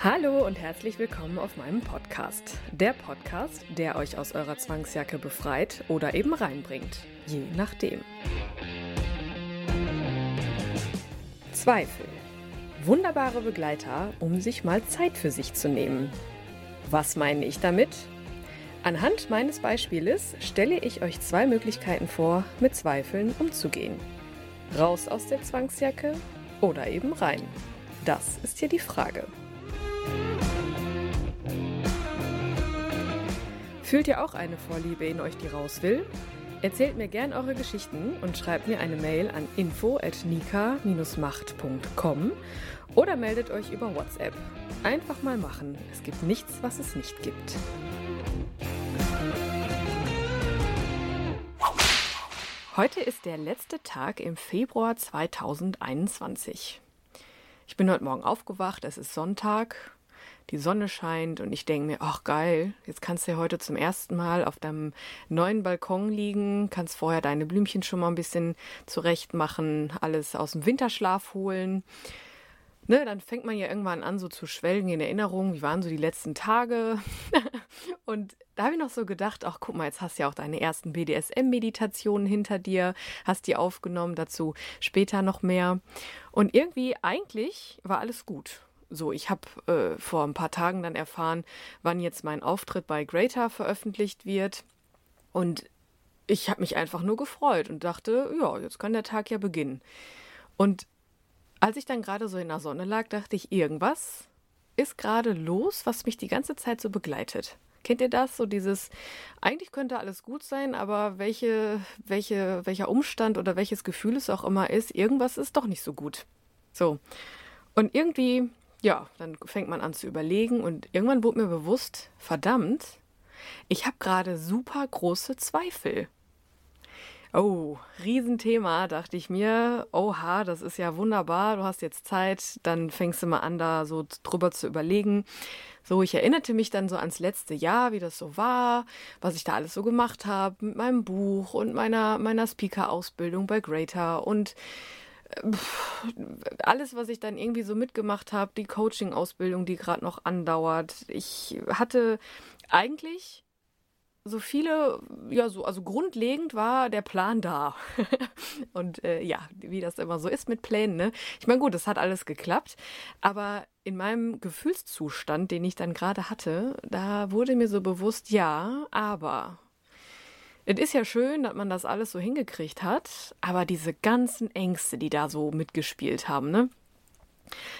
Hallo und herzlich willkommen auf meinem Podcast. Der Podcast, der euch aus eurer Zwangsjacke befreit oder eben reinbringt. Je nachdem. Zweifel. Wunderbare Begleiter, um sich mal Zeit für sich zu nehmen. Was meine ich damit? Anhand meines Beispieles stelle ich euch zwei Möglichkeiten vor, mit Zweifeln umzugehen. Raus aus der Zwangsjacke oder eben rein. Das ist hier die Frage. Fühlt ihr auch eine Vorliebe in euch, die raus will? Erzählt mir gern eure Geschichten und schreibt mir eine Mail an info@nika-macht.com oder meldet euch über WhatsApp. Einfach mal machen. Es gibt nichts, was es nicht gibt. Heute ist der letzte Tag im Februar 2021. Ich bin heute Morgen aufgewacht, es ist Sonntag die Sonne scheint und ich denke mir, ach geil, jetzt kannst du ja heute zum ersten Mal auf deinem neuen Balkon liegen, kannst vorher deine Blümchen schon mal ein bisschen zurecht machen, alles aus dem Winterschlaf holen. Ne, dann fängt man ja irgendwann an, so zu schwelgen in Erinnerungen, wie waren so die letzten Tage. und da habe ich noch so gedacht, ach guck mal, jetzt hast du ja auch deine ersten BDSM-Meditationen hinter dir, hast die aufgenommen, dazu später noch mehr. Und irgendwie, eigentlich war alles gut. So, ich habe äh, vor ein paar Tagen dann erfahren, wann jetzt mein Auftritt bei Greater veröffentlicht wird. Und ich habe mich einfach nur gefreut und dachte, ja, jetzt kann der Tag ja beginnen. Und als ich dann gerade so in der Sonne lag, dachte ich, irgendwas ist gerade los, was mich die ganze Zeit so begleitet. Kennt ihr das? So dieses, eigentlich könnte alles gut sein, aber welche, welche, welcher Umstand oder welches Gefühl es auch immer ist, irgendwas ist doch nicht so gut. So. Und irgendwie ja, dann fängt man an zu überlegen und irgendwann wurde mir bewusst, verdammt, ich habe gerade super große Zweifel. Oh, Riesenthema, dachte ich mir. Oha, das ist ja wunderbar. Du hast jetzt Zeit. Dann fängst du mal an, da so drüber zu überlegen. So, ich erinnerte mich dann so ans letzte Jahr, wie das so war, was ich da alles so gemacht habe mit meinem Buch und meiner, meiner Speaker-Ausbildung bei Greater und alles, was ich dann irgendwie so mitgemacht habe, die Coaching-Ausbildung, die gerade noch andauert. Ich hatte eigentlich so viele, ja, so, also grundlegend war der Plan da. und äh, ja, wie das immer so ist mit Plänen, ne? Ich meine, gut, es hat alles geklappt, aber in meinem Gefühlszustand, den ich dann gerade hatte, da wurde mir so bewusst, ja, aber es ist ja schön, dass man das alles so hingekriegt hat, aber diese ganzen Ängste, die da so mitgespielt haben, ne?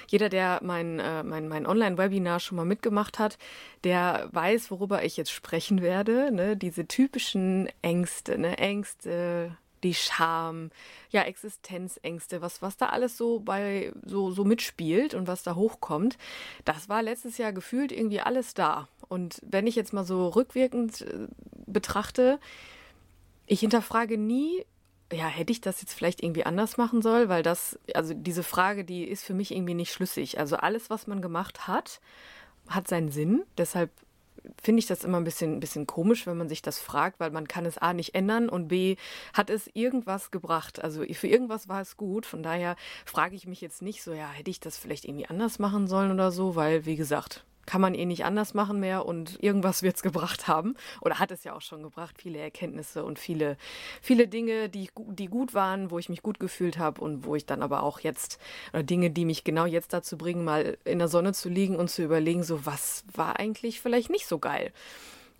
Jeder, der mein, äh, mein, mein Online-Webinar schon mal mitgemacht hat, der weiß, worüber ich jetzt sprechen werde. Ne? Diese typischen Ängste, ne? Ängste, die Scham, ja, Existenzängste, was, was da alles so bei so, so mitspielt und was da hochkommt, das war letztes Jahr gefühlt irgendwie alles da. Und wenn ich jetzt mal so rückwirkend äh, betrachte, ich hinterfrage nie, ja, hätte ich das jetzt vielleicht irgendwie anders machen soll, weil das, also diese Frage, die ist für mich irgendwie nicht schlüssig. Also alles, was man gemacht hat, hat seinen Sinn. Deshalb finde ich das immer ein bisschen, ein bisschen komisch, wenn man sich das fragt, weil man kann es A nicht ändern und B hat es irgendwas gebracht. Also für irgendwas war es gut. Von daher frage ich mich jetzt nicht so, ja, hätte ich das vielleicht irgendwie anders machen sollen oder so, weil, wie gesagt, kann man eh nicht anders machen mehr und irgendwas wird es gebracht haben. Oder hat es ja auch schon gebracht, viele Erkenntnisse und viele, viele Dinge, die, die gut waren, wo ich mich gut gefühlt habe und wo ich dann aber auch jetzt, oder Dinge, die mich genau jetzt dazu bringen, mal in der Sonne zu liegen und zu überlegen, so was war eigentlich vielleicht nicht so geil.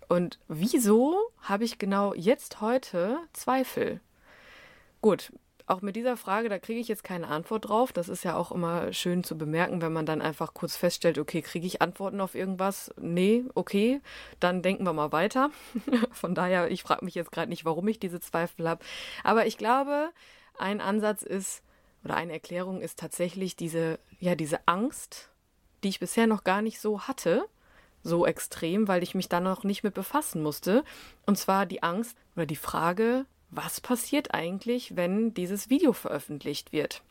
Und wieso habe ich genau jetzt heute Zweifel? Gut, auch mit dieser Frage, da kriege ich jetzt keine Antwort drauf. Das ist ja auch immer schön zu bemerken, wenn man dann einfach kurz feststellt, okay, kriege ich Antworten auf irgendwas? Nee, okay, dann denken wir mal weiter. Von daher, ich frage mich jetzt gerade nicht, warum ich diese Zweifel habe. Aber ich glaube, ein Ansatz ist, oder eine Erklärung ist tatsächlich diese, ja, diese Angst, die ich bisher noch gar nicht so hatte, so extrem, weil ich mich da noch nicht mit befassen musste. Und zwar die Angst oder die Frage, was passiert eigentlich, wenn dieses Video veröffentlicht wird?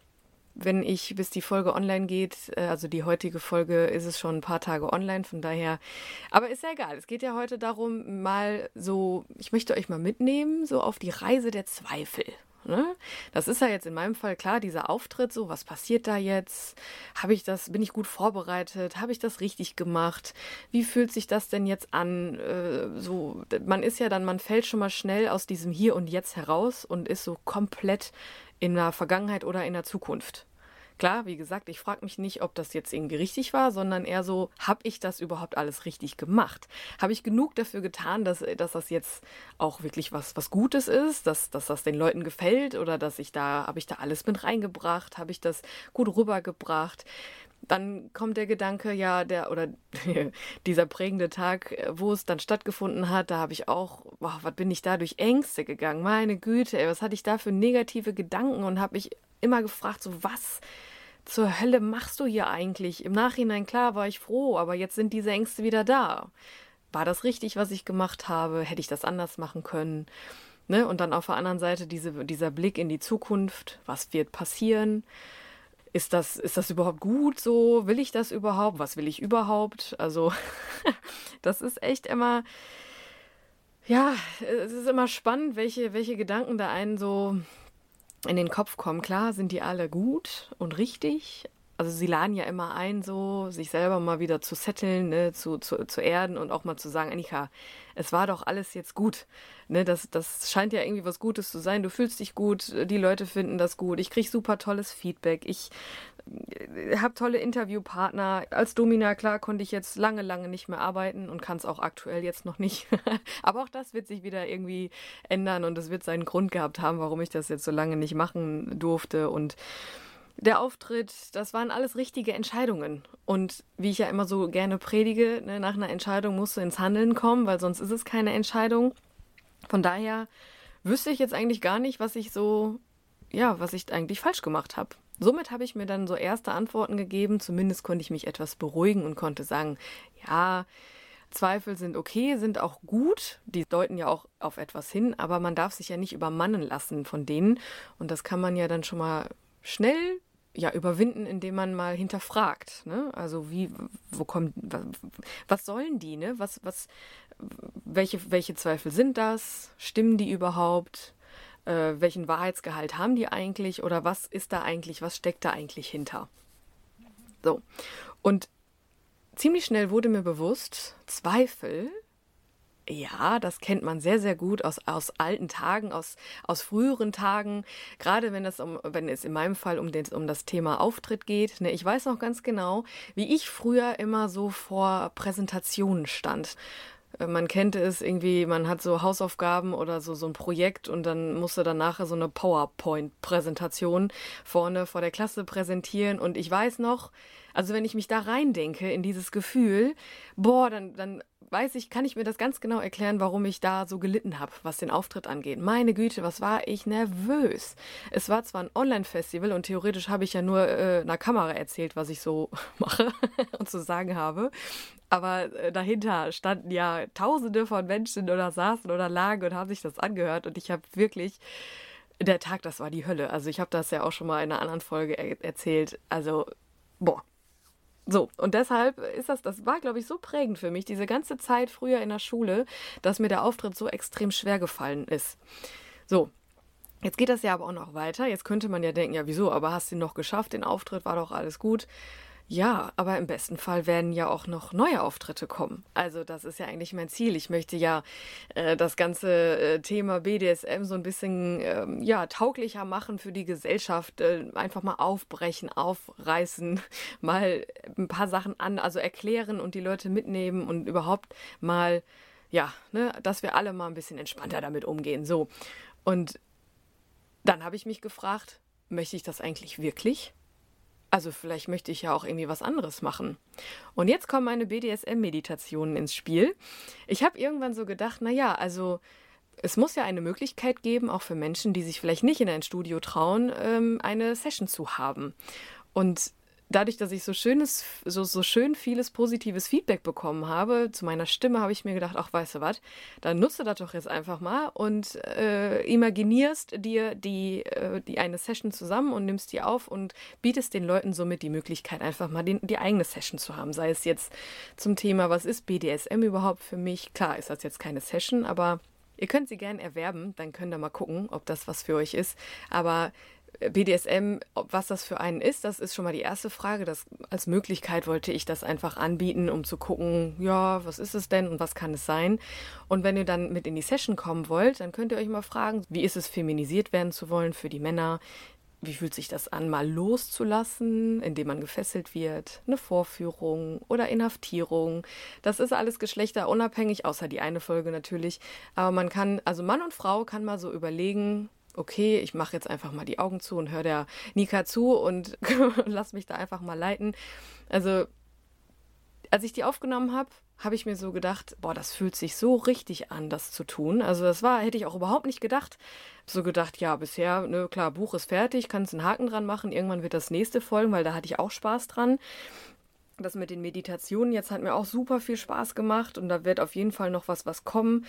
Wenn ich, bis die Folge online geht, äh, also die heutige Folge ist es schon ein paar Tage online, von daher, aber ist ja egal. Es geht ja heute darum, mal so, ich möchte euch mal mitnehmen, so auf die Reise der Zweifel. Ne? Das ist ja jetzt in meinem Fall klar, dieser Auftritt, so, was passiert da jetzt? Habe ich das, bin ich gut vorbereitet? Habe ich das richtig gemacht? Wie fühlt sich das denn jetzt an? Äh, so, man ist ja dann, man fällt schon mal schnell aus diesem Hier und Jetzt heraus und ist so komplett in der Vergangenheit oder in der Zukunft. Klar, wie gesagt, ich frage mich nicht, ob das jetzt irgendwie richtig war, sondern eher so, habe ich das überhaupt alles richtig gemacht? Habe ich genug dafür getan, dass, dass das jetzt auch wirklich was, was Gutes ist, dass, dass das den Leuten gefällt oder dass ich da, habe ich da alles mit reingebracht, habe ich das gut rübergebracht? dann kommt der Gedanke, ja, der oder dieser prägende Tag, wo es dann stattgefunden hat, da habe ich auch, wow, was bin ich da durch Ängste gegangen? Meine Güte, ey, was hatte ich da für negative Gedanken und habe mich immer gefragt, so was zur Hölle machst du hier eigentlich? Im Nachhinein, klar, war ich froh, aber jetzt sind diese Ängste wieder da. War das richtig, was ich gemacht habe? Hätte ich das anders machen können? Ne? Und dann auf der anderen Seite diese, dieser Blick in die Zukunft. Was wird passieren? Ist das, ist das überhaupt gut so? Will ich das überhaupt? Was will ich überhaupt? Also, das ist echt immer, ja, es ist immer spannend, welche, welche Gedanken da einen so in den Kopf kommen. Klar sind die alle gut und richtig. Also sie laden ja immer ein, so sich selber mal wieder zu setteln, ne, zu, zu, zu erden und auch mal zu sagen, Annika, es war doch alles jetzt gut. Ne, das, das scheint ja irgendwie was Gutes zu sein. Du fühlst dich gut, die Leute finden das gut. Ich kriege super tolles Feedback. Ich habe tolle Interviewpartner. Als Domina, klar, konnte ich jetzt lange, lange nicht mehr arbeiten und kann es auch aktuell jetzt noch nicht. Aber auch das wird sich wieder irgendwie ändern und es wird seinen Grund gehabt haben, warum ich das jetzt so lange nicht machen durfte. Und der Auftritt, das waren alles richtige Entscheidungen. Und wie ich ja immer so gerne predige, ne, nach einer Entscheidung musst du ins Handeln kommen, weil sonst ist es keine Entscheidung. Von daher wüsste ich jetzt eigentlich gar nicht, was ich so, ja, was ich eigentlich falsch gemacht habe. Somit habe ich mir dann so erste Antworten gegeben, zumindest konnte ich mich etwas beruhigen und konnte sagen, ja, Zweifel sind okay, sind auch gut, die deuten ja auch auf etwas hin, aber man darf sich ja nicht übermannen lassen von denen und das kann man ja dann schon mal schnell ja überwinden, indem man mal hinterfragt, ne? Also wie wo kommt was, was sollen die, ne? Was was welche welche Zweifel sind das? Stimmen die überhaupt? äh, welchen Wahrheitsgehalt haben die eigentlich oder was ist da eigentlich, was steckt da eigentlich hinter. So. Und ziemlich schnell wurde mir bewusst, Zweifel, ja, das kennt man sehr, sehr gut aus, aus alten Tagen, aus, aus früheren Tagen. Gerade wenn es, um, wenn es in meinem Fall um, den, um das Thema Auftritt geht. Ne, ich weiß noch ganz genau, wie ich früher immer so vor Präsentationen stand. Äh, man kennt es irgendwie, man hat so Hausaufgaben oder so, so ein Projekt und dann musste dann nachher so eine PowerPoint-Präsentation vorne vor der Klasse präsentieren. Und ich weiß noch, also wenn ich mich da reindenke in dieses Gefühl, boah, dann, dann weiß ich, kann ich mir das ganz genau erklären, warum ich da so gelitten habe, was den Auftritt angeht. Meine Güte, was war ich nervös. Es war zwar ein Online-Festival und theoretisch habe ich ja nur äh, einer Kamera erzählt, was ich so mache und zu sagen habe. Aber äh, dahinter standen ja tausende von Menschen oder saßen oder lagen und haben sich das angehört. Und ich habe wirklich, der Tag, das war die Hölle. Also ich habe das ja auch schon mal in einer anderen Folge er erzählt. Also, boah. So, und deshalb ist das, das war, glaube ich, so prägend für mich, diese ganze Zeit früher in der Schule, dass mir der Auftritt so extrem schwer gefallen ist. So, Jetzt geht das ja aber auch noch weiter. Jetzt könnte man ja denken, ja, wieso, aber hast du ihn noch geschafft, den Auftritt, war doch alles gut. Ja, aber im besten Fall werden ja auch noch neue Auftritte kommen. Also das ist ja eigentlich mein Ziel. Ich möchte ja äh, das ganze äh, Thema BDSM so ein bisschen ähm, ja tauglicher machen für die Gesellschaft. Äh, einfach mal aufbrechen, aufreißen, mal ein paar Sachen an, also erklären und die Leute mitnehmen und überhaupt mal ja, ne, dass wir alle mal ein bisschen entspannter damit umgehen. So und dann habe ich mich gefragt, möchte ich das eigentlich wirklich? Also vielleicht möchte ich ja auch irgendwie was anderes machen. Und jetzt kommen meine BDSM-Meditationen ins Spiel. Ich habe irgendwann so gedacht, naja, also es muss ja eine Möglichkeit geben, auch für Menschen, die sich vielleicht nicht in ein Studio trauen, ähm, eine Session zu haben. Und dadurch, dass ich so schönes, so, so schön vieles positives Feedback bekommen habe zu meiner Stimme, habe ich mir gedacht, ach, weißt du was, dann nutze das doch jetzt einfach mal und äh, imaginierst dir die, äh, die eine Session zusammen und nimmst die auf und bietest den Leuten somit die Möglichkeit, einfach mal den, die eigene Session zu haben. Sei es jetzt zum Thema, was ist BDSM überhaupt für mich? Klar, ist das jetzt keine Session, aber Ihr könnt sie gerne erwerben, dann könnt ihr mal gucken, ob das was für euch ist. Aber BDSM, was das für einen ist, das ist schon mal die erste Frage. Das, als Möglichkeit wollte ich das einfach anbieten, um zu gucken, ja, was ist es denn und was kann es sein? Und wenn ihr dann mit in die Session kommen wollt, dann könnt ihr euch mal fragen, wie ist es, feminisiert werden zu wollen für die Männer? Wie fühlt sich das an, mal loszulassen, indem man gefesselt wird? Eine Vorführung oder Inhaftierung. Das ist alles geschlechterunabhängig, außer die eine Folge natürlich. Aber man kann, also Mann und Frau kann mal so überlegen, okay, ich mache jetzt einfach mal die Augen zu und höre der Nika zu und lass mich da einfach mal leiten. Also, als ich die aufgenommen habe, habe ich mir so gedacht, boah, das fühlt sich so richtig an, das zu tun. Also das war, hätte ich auch überhaupt nicht gedacht. So gedacht, ja, bisher, ne, klar, Buch ist fertig, kannst einen Haken dran machen, irgendwann wird das nächste folgen, weil da hatte ich auch Spaß dran. Das mit den Meditationen jetzt hat mir auch super viel Spaß gemacht und da wird auf jeden Fall noch was, was kommen.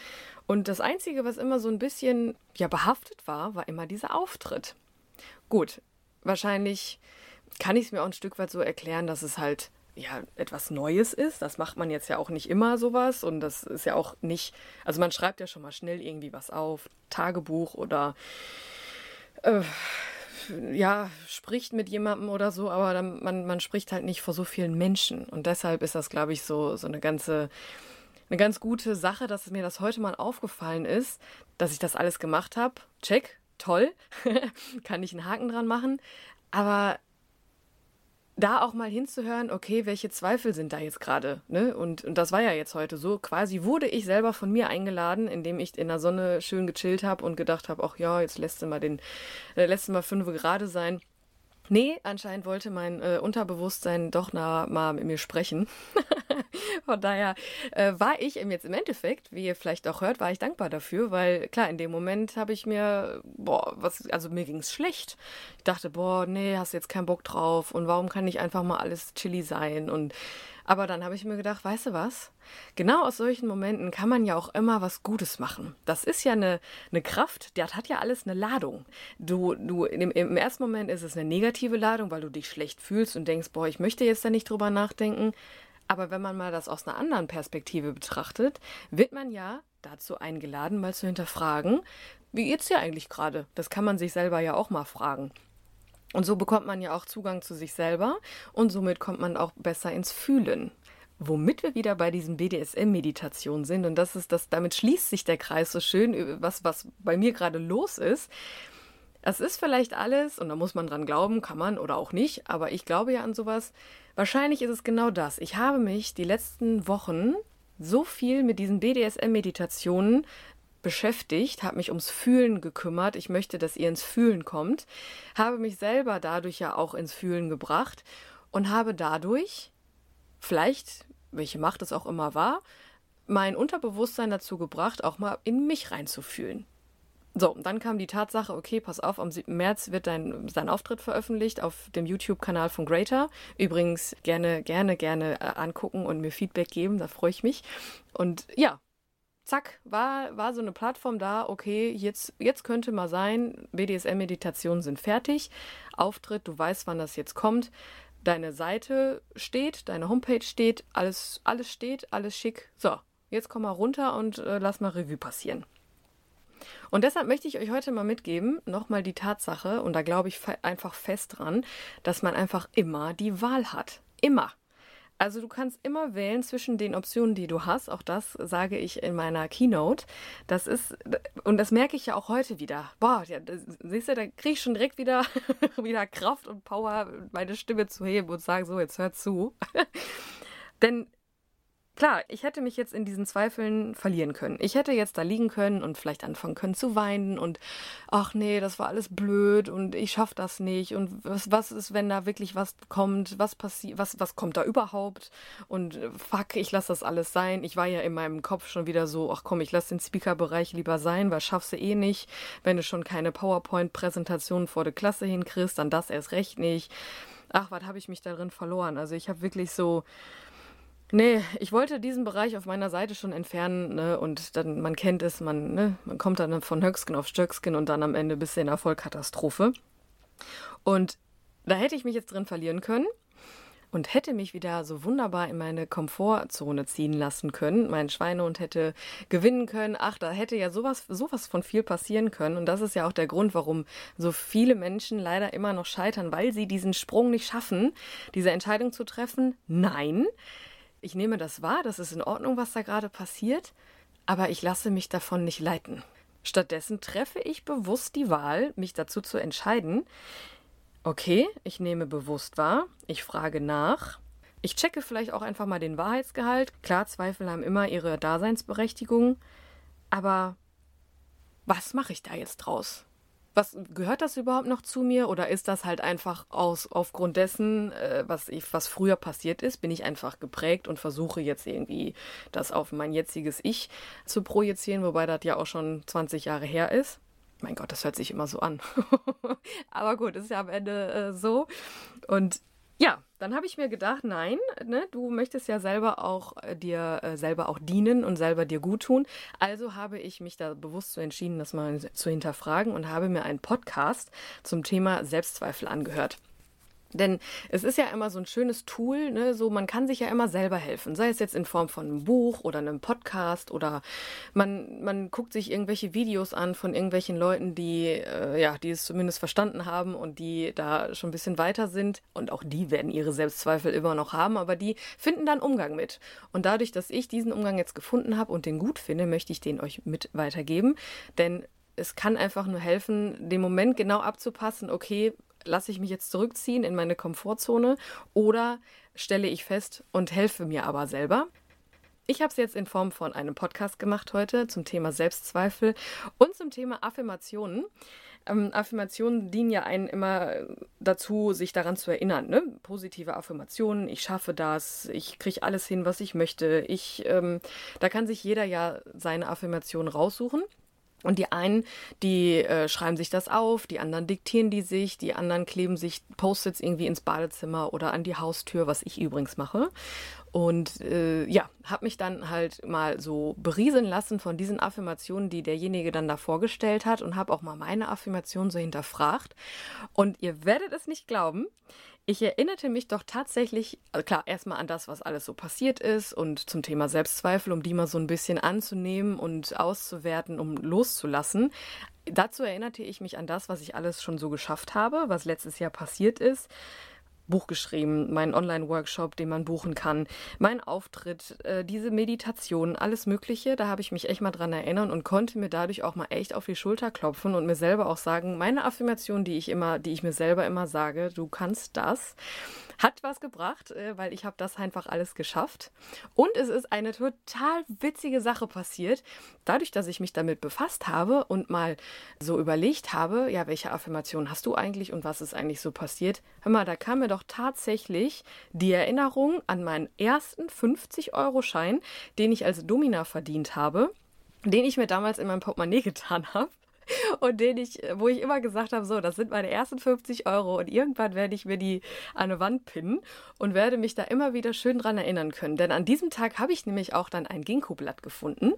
Und das Einzige, was immer so ein bisschen ja behaftet war, war immer dieser Auftritt. Gut, wahrscheinlich kann ich es mir auch ein Stück weit so erklären, dass es halt ja etwas Neues ist. Das macht man jetzt ja auch nicht immer sowas und das ist ja auch nicht, also man schreibt ja schon mal schnell irgendwie was auf, Tagebuch oder äh, ja, spricht mit jemandem oder so, aber dann, man, man spricht halt nicht vor so vielen Menschen. Und deshalb ist das, glaube ich, so, so eine ganze, eine ganz gute Sache, dass mir das heute mal aufgefallen ist, dass ich das alles gemacht habe. Check, toll, kann ich einen Haken dran machen. Aber da auch mal hinzuhören, okay, welche Zweifel sind da jetzt gerade, ne? Und, und das war ja jetzt heute so. Quasi wurde ich selber von mir eingeladen, indem ich in der Sonne schön gechillt habe und gedacht habe, ach ja, jetzt lässt du mal den, äh, lässt du mal fünf gerade sein. Nee, anscheinend wollte mein äh, Unterbewusstsein doch na, mal mit mir sprechen. Von daher äh, war ich jetzt im Endeffekt, wie ihr vielleicht auch hört, war ich dankbar dafür, weil klar, in dem Moment habe ich mir, boah, was, also mir ging es schlecht. Ich dachte, boah, nee, hast jetzt keinen Bock drauf und warum kann nicht einfach mal alles chilly sein und aber dann habe ich mir gedacht, weißt du was? Genau aus solchen Momenten kann man ja auch immer was Gutes machen. Das ist ja eine, eine Kraft, die hat ja alles eine Ladung. Du, du, im, im ersten Moment ist es eine negative Ladung, weil du dich schlecht fühlst und denkst, boah, ich möchte jetzt da nicht drüber nachdenken. Aber wenn man mal das aus einer anderen Perspektive betrachtet, wird man ja dazu eingeladen, mal zu hinterfragen, wie geht's dir eigentlich gerade? Das kann man sich selber ja auch mal fragen. Und so bekommt man ja auch Zugang zu sich selber und somit kommt man auch besser ins Fühlen. Womit wir wieder bei diesen BDSM-Meditationen sind, und das ist das, damit schließt sich der Kreis so schön, was, was bei mir gerade los ist. Es ist vielleicht alles, und da muss man dran glauben, kann man oder auch nicht, aber ich glaube ja an sowas. Wahrscheinlich ist es genau das. Ich habe mich die letzten Wochen so viel mit diesen BDSM-Meditationen beschäftigt, habe mich ums Fühlen gekümmert. Ich möchte, dass ihr ins Fühlen kommt, habe mich selber dadurch ja auch ins Fühlen gebracht und habe dadurch, vielleicht, welche Macht es auch immer war, mein Unterbewusstsein dazu gebracht, auch mal in mich reinzufühlen. So, dann kam die Tatsache, okay, pass auf, am 7. März wird dein, dein Auftritt veröffentlicht auf dem YouTube-Kanal von Greater. Übrigens gerne, gerne, gerne äh, angucken und mir Feedback geben, da freue ich mich. Und ja, zack, war, war so eine Plattform da, okay, jetzt, jetzt könnte mal sein, BDSM-Meditationen sind fertig, Auftritt, du weißt, wann das jetzt kommt, deine Seite steht, deine Homepage steht, alles, alles steht, alles schick. So, jetzt komm mal runter und äh, lass mal Revue passieren. Und deshalb möchte ich euch heute mal mitgeben, nochmal die Tatsache, und da glaube ich einfach fest dran, dass man einfach immer die Wahl hat. Immer. Also du kannst immer wählen zwischen den Optionen, die du hast. Auch das sage ich in meiner Keynote. Das ist, und das merke ich ja auch heute wieder. Boah, ja, das, siehst du, da kriege ich schon direkt wieder, wieder Kraft und Power, meine Stimme zu heben und sagen, so, jetzt hör zu. Denn Klar, ich hätte mich jetzt in diesen Zweifeln verlieren können. Ich hätte jetzt da liegen können und vielleicht anfangen können zu weinen und ach nee, das war alles blöd und ich schaff das nicht und was, was ist, wenn da wirklich was kommt, was passiert, was, was kommt da überhaupt und äh, fuck, ich lasse das alles sein. Ich war ja in meinem Kopf schon wieder so, ach komm, ich lasse den Speaker-Bereich lieber sein, weil schaffst du eh nicht. Wenn du schon keine PowerPoint-Präsentation vor der Klasse hinkriegst, dann das erst recht nicht. Ach, was habe ich mich darin verloren? Also ich habe wirklich so Nee, ich wollte diesen Bereich auf meiner Seite schon entfernen, ne? Und dann, man kennt es, man, ne, man kommt dann von Höckskin auf Stöckskin und dann am Ende bis in Erfolgkatastrophe. Und da hätte ich mich jetzt drin verlieren können und hätte mich wieder so wunderbar in meine Komfortzone ziehen lassen können. Mein Schweinehund hätte gewinnen können. Ach, da hätte ja sowas, sowas von viel passieren können. Und das ist ja auch der Grund, warum so viele Menschen leider immer noch scheitern, weil sie diesen Sprung nicht schaffen, diese Entscheidung zu treffen. Nein, ich nehme das wahr, das ist in Ordnung, was da gerade passiert, aber ich lasse mich davon nicht leiten. Stattdessen treffe ich bewusst die Wahl, mich dazu zu entscheiden, okay, ich nehme bewusst wahr, ich frage nach, ich checke vielleicht auch einfach mal den Wahrheitsgehalt. Klar, Zweifel haben immer ihre Daseinsberechtigung, aber was mache ich da jetzt draus? Was gehört das überhaupt noch zu mir oder ist das halt einfach aus aufgrund dessen, äh, was ich, was früher passiert ist, bin ich einfach geprägt und versuche jetzt irgendwie das auf mein jetziges Ich zu projizieren, wobei das ja auch schon 20 Jahre her ist. Mein Gott, das hört sich immer so an. Aber gut, ist ja am Ende äh, so. Und ja, dann habe ich mir gedacht, nein, ne, du möchtest ja selber auch äh, dir äh, selber auch dienen und selber dir gut tun. Also habe ich mich da bewusst so entschieden, das mal zu hinterfragen und habe mir einen Podcast zum Thema Selbstzweifel angehört. Denn es ist ja immer so ein schönes Tool, ne? so man kann sich ja immer selber helfen, sei es jetzt in Form von einem Buch oder einem Podcast oder man, man guckt sich irgendwelche Videos an von irgendwelchen Leuten, die äh, ja, die es zumindest verstanden haben und die da schon ein bisschen weiter sind und auch die werden ihre Selbstzweifel immer noch haben, aber die finden dann Umgang mit. Und dadurch, dass ich diesen Umgang jetzt gefunden habe und den gut finde, möchte ich den euch mit weitergeben, denn es kann einfach nur helfen, den Moment genau abzupassen, okay, lasse ich mich jetzt zurückziehen in meine Komfortzone oder stelle ich fest und helfe mir aber selber. Ich habe es jetzt in Form von einem Podcast gemacht heute zum Thema Selbstzweifel und zum Thema Affirmationen. Ähm, Affirmationen dienen ja einen immer dazu, sich daran zu erinnern. Ne? Positive Affirmationen, ich schaffe das, ich kriege alles hin, was ich möchte. Ich, ähm, da kann sich jeder ja seine Affirmation raussuchen. Und die einen, die äh, schreiben sich das auf, die anderen diktieren die sich, die anderen kleben sich Post-its irgendwie ins Badezimmer oder an die Haustür, was ich übrigens mache. Und äh, ja, habe mich dann halt mal so berieseln lassen von diesen Affirmationen, die derjenige dann da vorgestellt hat und habe auch mal meine Affirmation so hinterfragt. Und ihr werdet es nicht glauben, ich erinnerte mich doch tatsächlich, also klar, erstmal an das, was alles so passiert ist und zum Thema Selbstzweifel, um die mal so ein bisschen anzunehmen und auszuwerten, um loszulassen. Dazu erinnerte ich mich an das, was ich alles schon so geschafft habe, was letztes Jahr passiert ist. Buch geschrieben, meinen Online-Workshop, den man buchen kann, mein Auftritt, äh, diese Meditation, alles Mögliche. Da habe ich mich echt mal dran erinnern und konnte mir dadurch auch mal echt auf die Schulter klopfen und mir selber auch sagen, meine Affirmation, die ich immer, die ich mir selber immer sage, du kannst das hat was gebracht, äh, weil ich habe das einfach alles geschafft. Und es ist eine total witzige Sache passiert. Dadurch, dass ich mich damit befasst habe und mal so überlegt habe, ja, welche Affirmation hast du eigentlich und was ist eigentlich so passiert? Hör mal, da kam mir doch tatsächlich die Erinnerung an meinen ersten 50-Euro-Schein, den ich als Domina verdient habe den ich mir damals in mein Portemonnaie getan habe und den ich, wo ich immer gesagt habe, so, das sind meine ersten 50 Euro und irgendwann werde ich mir die an eine Wand pinnen und werde mich da immer wieder schön dran erinnern können. Denn an diesem Tag habe ich nämlich auch dann ein Ginkgo-Blatt gefunden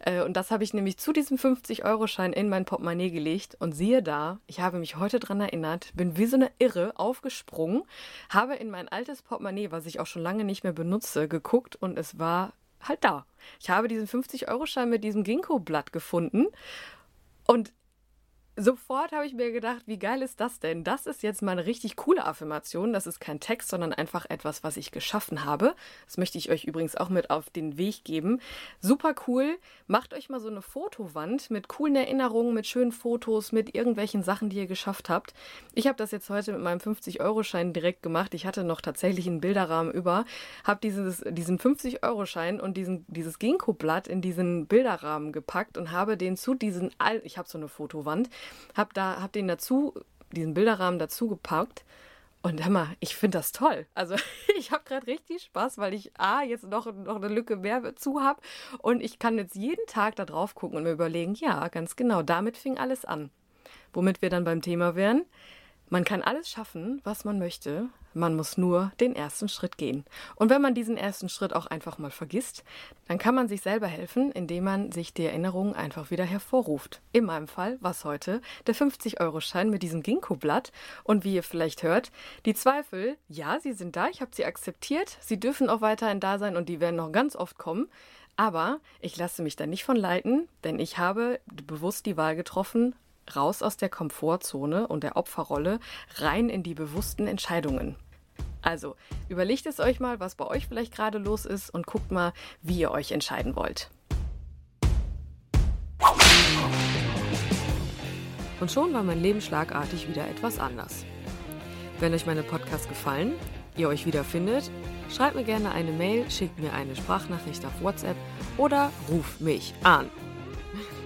äh, und das habe ich nämlich zu diesem 50-Euro-Schein in mein Portemonnaie gelegt und siehe da, ich habe mich heute dran erinnert, bin wie so eine Irre aufgesprungen, habe in mein altes Portemonnaie, was ich auch schon lange nicht mehr benutze, geguckt und es war halt da. Ich habe diesen 50-Euro-Schein mit diesem Ginkgo-Blatt gefunden und sofort habe ich mir gedacht, wie geil ist das denn? Das ist jetzt mal eine richtig coole Affirmation. Das ist kein Text, sondern einfach etwas, was ich geschaffen habe. Das möchte ich euch übrigens auch mit auf den Weg geben. Super cool. Macht euch mal so eine Fotowand mit coolen Erinnerungen, mit schönen Fotos, mit irgendwelchen Sachen, die ihr geschafft habt. Ich habe das jetzt heute mit meinem 50-Euro-Schein direkt gemacht. Ich hatte noch tatsächlich einen Bilderrahmen über, habe diesen 50-Euro-Schein und diesen, dieses Ginkgo-Blatt in diesen Bilderrahmen gepackt und habe den zu diesen, All ich habe so eine Fotowand, hab da, hab den dazu, diesen Bilderrahmen dazu gepackt. Und hör ich finde das toll. Also ich habe gerade richtig Spaß, weil ich A, jetzt noch, noch eine Lücke mehr zu habe und ich kann jetzt jeden Tag da drauf gucken und mir überlegen, ja, ganz genau, damit fing alles an. Womit wir dann beim Thema wären, man kann alles schaffen, was man möchte, man muss nur den ersten Schritt gehen. Und wenn man diesen ersten Schritt auch einfach mal vergisst, dann kann man sich selber helfen, indem man sich die Erinnerungen einfach wieder hervorruft. In meinem Fall war es heute der 50-Euro-Schein mit diesem Ginkgo-Blatt. Und wie ihr vielleicht hört, die Zweifel, ja, sie sind da, ich habe sie akzeptiert, sie dürfen auch weiterhin da sein und die werden noch ganz oft kommen. Aber ich lasse mich da nicht von leiten, denn ich habe bewusst die Wahl getroffen, raus aus der Komfortzone und der Opferrolle, rein in die bewussten Entscheidungen. Also überlegt es euch mal, was bei euch vielleicht gerade los ist und guckt mal, wie ihr euch entscheiden wollt. Und schon war mein Leben schlagartig wieder etwas anders. Wenn euch meine Podcasts gefallen, ihr euch wiederfindet, schreibt mir gerne eine Mail, schickt mir eine Sprachnachricht auf WhatsApp oder ruft mich an.